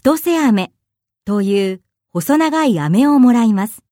千歳飴という細長い飴をもらいます。